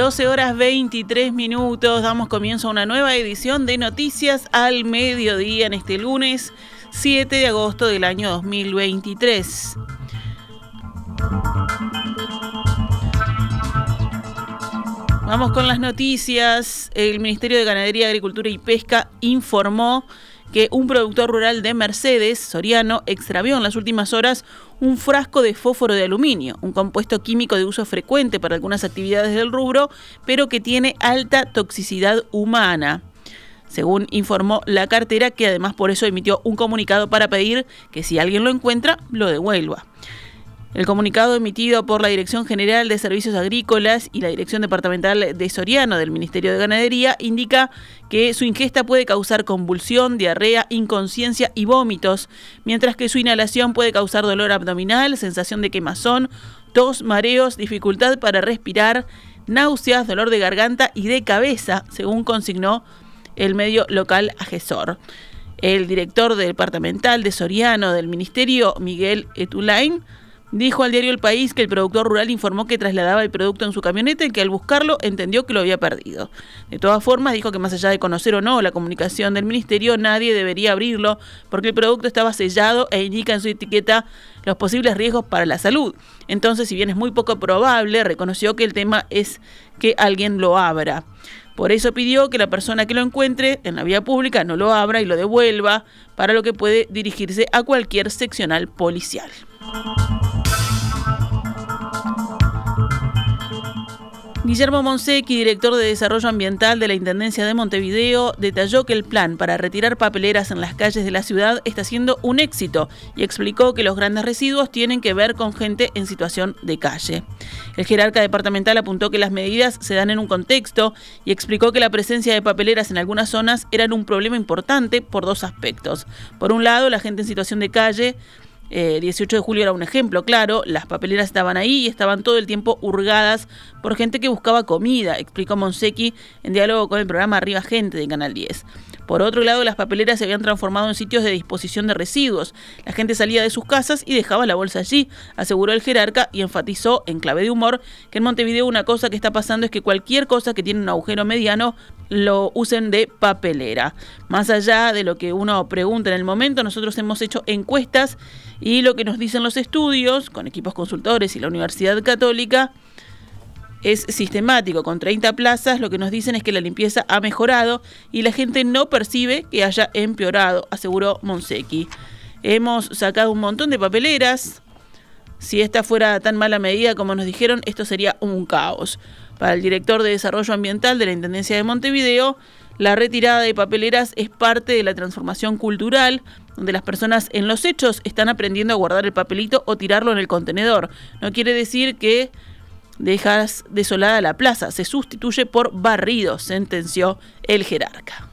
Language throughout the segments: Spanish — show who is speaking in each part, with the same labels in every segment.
Speaker 1: 12 horas 23 minutos, damos comienzo a una nueva edición de Noticias al Mediodía en este lunes 7 de agosto del año 2023. Vamos con las noticias. El Ministerio de Ganadería, Agricultura y Pesca informó que un productor rural de Mercedes, Soriano, extravió en las últimas horas un frasco de fósforo de aluminio, un compuesto químico de uso frecuente para algunas actividades del rubro, pero que tiene alta toxicidad humana según informó la cartera, que además por eso emitió un comunicado para pedir que si alguien lo encuentra, lo devuelva. El comunicado emitido por la Dirección General de Servicios Agrícolas y la Dirección Departamental de Soriano del Ministerio de Ganadería indica que su ingesta puede causar convulsión, diarrea, inconsciencia y vómitos, mientras que su inhalación puede causar dolor abdominal, sensación de quemazón, tos, mareos, dificultad para respirar, náuseas, dolor de garganta y de cabeza, según consignó el medio local Agesor. El director departamental de Soriano del Ministerio, Miguel Etulain, Dijo al diario El País que el productor rural informó que trasladaba el producto en su camioneta y que al buscarlo entendió que lo había perdido. De todas formas, dijo que más allá de conocer o no la comunicación del ministerio, nadie debería abrirlo porque el producto estaba sellado e indica en su etiqueta los posibles riesgos para la salud. Entonces, si bien es muy poco probable, reconoció que el tema es que alguien lo abra. Por eso pidió que la persona que lo encuentre en la vía pública no lo abra y lo devuelva, para lo que puede dirigirse a cualquier seccional policial. Guillermo Monsequi, director de Desarrollo Ambiental de la Intendencia de Montevideo, detalló que el plan para retirar papeleras en las calles de la ciudad está siendo un éxito y explicó que los grandes residuos tienen que ver con gente en situación de calle. El jerarca departamental apuntó que las medidas se dan en un contexto y explicó que la presencia de papeleras en algunas zonas era un problema importante por dos aspectos. Por un lado, la gente en situación de calle 18 eh, de julio era un ejemplo, claro, las papeleras estaban ahí y estaban todo el tiempo hurgadas por gente que buscaba comida, explicó Monsequi en diálogo con el programa Arriba Gente de Canal 10. Por otro lado, las papeleras se habían transformado en sitios de disposición de residuos. La gente salía de sus casas y dejaba la bolsa allí, aseguró el jerarca y enfatizó, en clave de humor, que en Montevideo una cosa que está pasando es que cualquier cosa que tiene un agujero mediano lo usen de papelera. Más allá de lo que uno pregunta en el momento, nosotros hemos hecho encuestas y lo que nos dicen los estudios, con equipos consultores y la Universidad Católica, es sistemático. Con 30 plazas lo que nos dicen es que la limpieza ha mejorado y la gente no percibe que haya empeorado, aseguró Monsequi. Hemos sacado un montón de papeleras. Si esta fuera tan mala medida como nos dijeron, esto sería un caos. Para el director de Desarrollo Ambiental de la Intendencia de Montevideo, la retirada de papeleras es parte de la transformación cultural, donde las personas en los hechos están aprendiendo a guardar el papelito o tirarlo en el contenedor. No quiere decir que dejas desolada la plaza, se sustituye por barrido, sentenció el jerarca.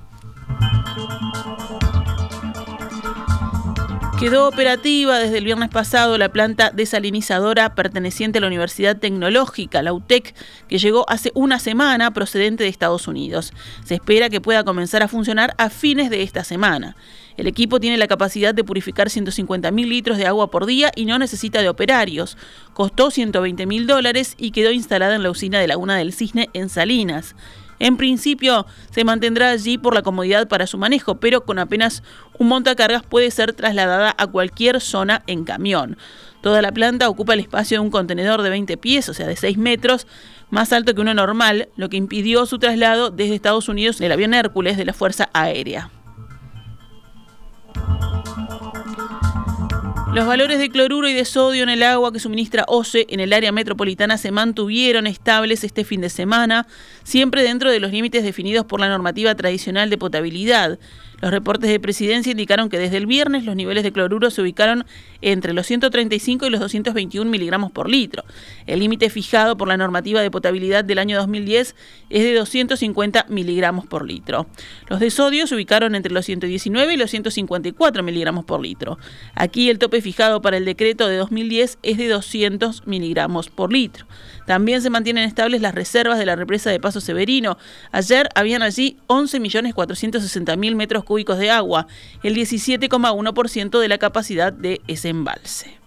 Speaker 1: Quedó operativa desde el viernes pasado la planta desalinizadora perteneciente a la Universidad Tecnológica, la UTEC, que llegó hace una semana procedente de Estados Unidos. Se espera que pueda comenzar a funcionar a fines de esta semana. El equipo tiene la capacidad de purificar 150.000 litros de agua por día y no necesita de operarios. Costó 120 mil dólares y quedó instalada en la usina de Laguna del Cisne en Salinas. En principio se mantendrá allí por la comodidad para su manejo, pero con apenas un montacargas puede ser trasladada a cualquier zona en camión. Toda la planta ocupa el espacio de un contenedor de 20 pies, o sea, de 6 metros, más alto que uno normal, lo que impidió su traslado desde Estados Unidos del avión Hércules de la Fuerza Aérea. Los valores de cloruro y de sodio en el agua que suministra OCE en el área metropolitana se mantuvieron estables este fin de semana, siempre dentro de los límites definidos por la normativa tradicional de potabilidad. Los reportes de presidencia indicaron que desde el viernes los niveles de cloruro se ubicaron entre los 135 y los 221 miligramos por litro. El límite fijado por la normativa de potabilidad del año 2010 es de 250 miligramos por litro. Los de sodio se ubicaron entre los 119 y los 154 miligramos por litro. Aquí el tope fijado para el decreto de 2010 es de 200 miligramos por litro. También se mantienen estables las reservas de la represa de Paso Severino. Ayer habían allí 11.460.000 metros cúbicos de agua, el 17,1% de la capacidad de ese embalse.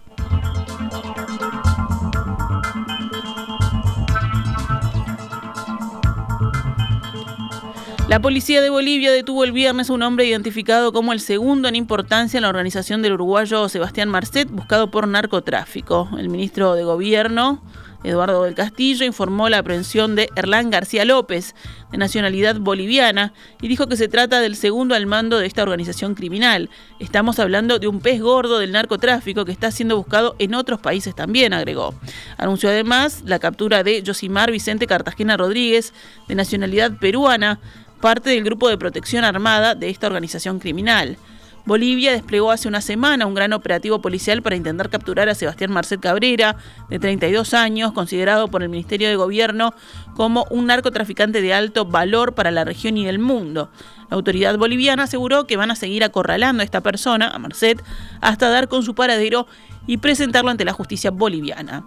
Speaker 1: La policía de Bolivia detuvo el viernes a un hombre identificado como el segundo en importancia en la organización del uruguayo Sebastián Marcet, buscado por narcotráfico. El ministro de Gobierno Eduardo del Castillo, informó la aprehensión de Erlán García López, de nacionalidad boliviana, y dijo que se trata del segundo al mando de esta organización criminal. Estamos hablando de un pez gordo del narcotráfico que está siendo buscado en otros países también, agregó. Anunció además la captura de Josimar Vicente Cartagena Rodríguez, de nacionalidad peruana, parte del grupo de protección armada de esta organización criminal. Bolivia desplegó hace una semana un gran operativo policial para intentar capturar a Sebastián Marcet Cabrera, de 32 años, considerado por el Ministerio de Gobierno como un narcotraficante de alto valor para la región y el mundo. La autoridad boliviana aseguró que van a seguir acorralando a esta persona, a Marcet, hasta dar con su paradero y presentarlo ante la justicia boliviana.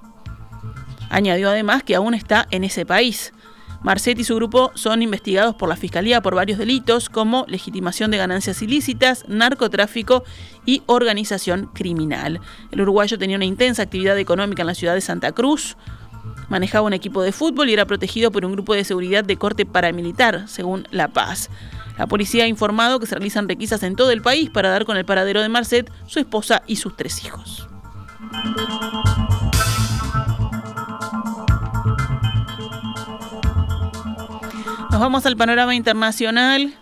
Speaker 1: Añadió además que aún está en ese país. Marcet y su grupo son investigados por la Fiscalía por varios delitos como legitimación de ganancias ilícitas, narcotráfico y organización criminal. El uruguayo tenía una intensa actividad económica en la ciudad de Santa Cruz, manejaba un equipo de fútbol y era protegido por un grupo de seguridad de corte paramilitar, según La Paz. La policía ha informado que se realizan requisas en todo el país para dar con el paradero de Marcet, su esposa y sus tres hijos. Vamos al panorama internacional.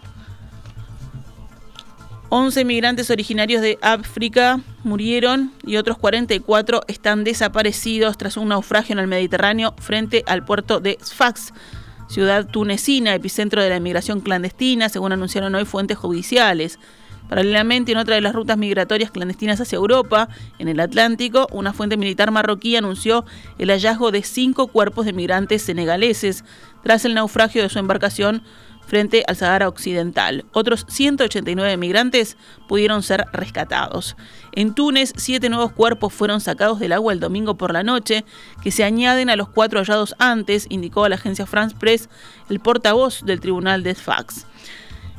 Speaker 1: 11 migrantes originarios de África murieron y otros 44 están desaparecidos tras un naufragio en el Mediterráneo frente al puerto de Sfax, ciudad tunecina, epicentro de la inmigración clandestina, según anunciaron hoy fuentes judiciales. Paralelamente, en otra de las rutas migratorias clandestinas hacia Europa, en el Atlántico, una fuente militar marroquí anunció el hallazgo de cinco cuerpos de migrantes senegaleses tras el naufragio de su embarcación frente al Sahara Occidental. Otros 189 migrantes pudieron ser rescatados. En Túnez, siete nuevos cuerpos fueron sacados del agua el domingo por la noche, que se añaden a los cuatro hallados antes, indicó a la agencia France Press el portavoz del tribunal de Sfax.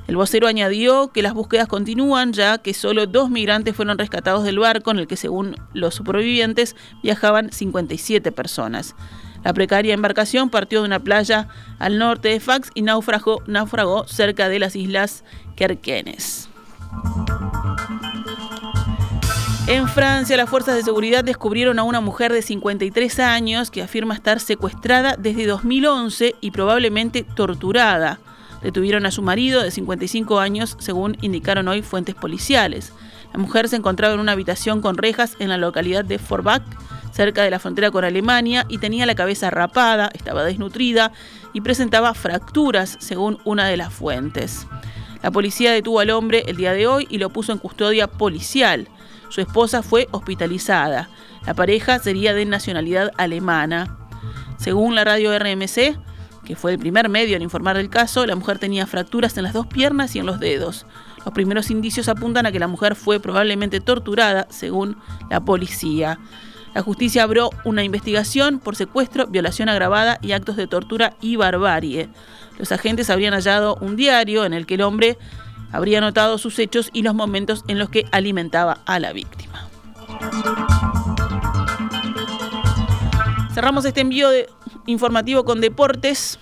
Speaker 1: El vocero añadió que las búsquedas continúan ya que solo dos migrantes fueron rescatados del barco en el que según los supervivientes viajaban 57 personas. La precaria embarcación partió de una playa al norte de Fax y naufragó, naufragó cerca de las islas Kerkenes. En Francia, las fuerzas de seguridad descubrieron a una mujer de 53 años que afirma estar secuestrada desde 2011 y probablemente torturada. Detuvieron a su marido de 55 años, según indicaron hoy fuentes policiales. La mujer se encontraba en una habitación con rejas en la localidad de Forbach, cerca de la frontera con Alemania, y tenía la cabeza rapada, estaba desnutrida y presentaba fracturas, según una de las fuentes. La policía detuvo al hombre el día de hoy y lo puso en custodia policial. Su esposa fue hospitalizada. La pareja sería de nacionalidad alemana. Según la radio RMC, que fue el primer medio en informar del caso, la mujer tenía fracturas en las dos piernas y en los dedos. Los primeros indicios apuntan a que la mujer fue probablemente torturada, según la policía. La justicia abrió una investigación por secuestro, violación agravada y actos de tortura y barbarie. Los agentes habrían hallado un diario en el que el hombre habría notado sus hechos y los momentos en los que alimentaba a la víctima. Cerramos este envío de informativo con deportes.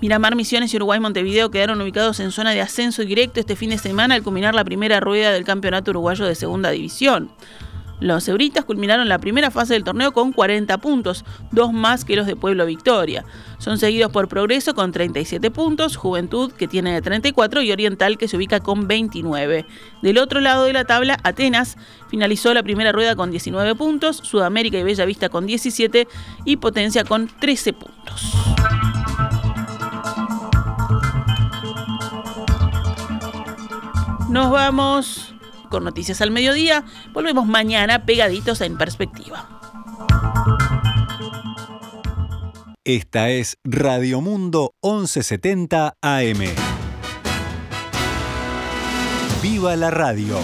Speaker 1: Miramar, Misiones y Uruguay Montevideo quedaron ubicados en zona de ascenso directo este fin de semana al culminar la primera rueda del Campeonato Uruguayo de Segunda División. Los Euritas culminaron la primera fase del torneo con 40 puntos, dos más que los de Pueblo Victoria. Son seguidos por Progreso con 37 puntos, Juventud que tiene 34 y Oriental que se ubica con 29. Del otro lado de la tabla, Atenas finalizó la primera rueda con 19 puntos, Sudamérica y Bella Vista con 17 y Potencia con 13 puntos. Nos vamos con Noticias al Mediodía. Volvemos mañana pegaditos en perspectiva.
Speaker 2: Esta es Radio Mundo 1170 AM. ¡Viva la radio!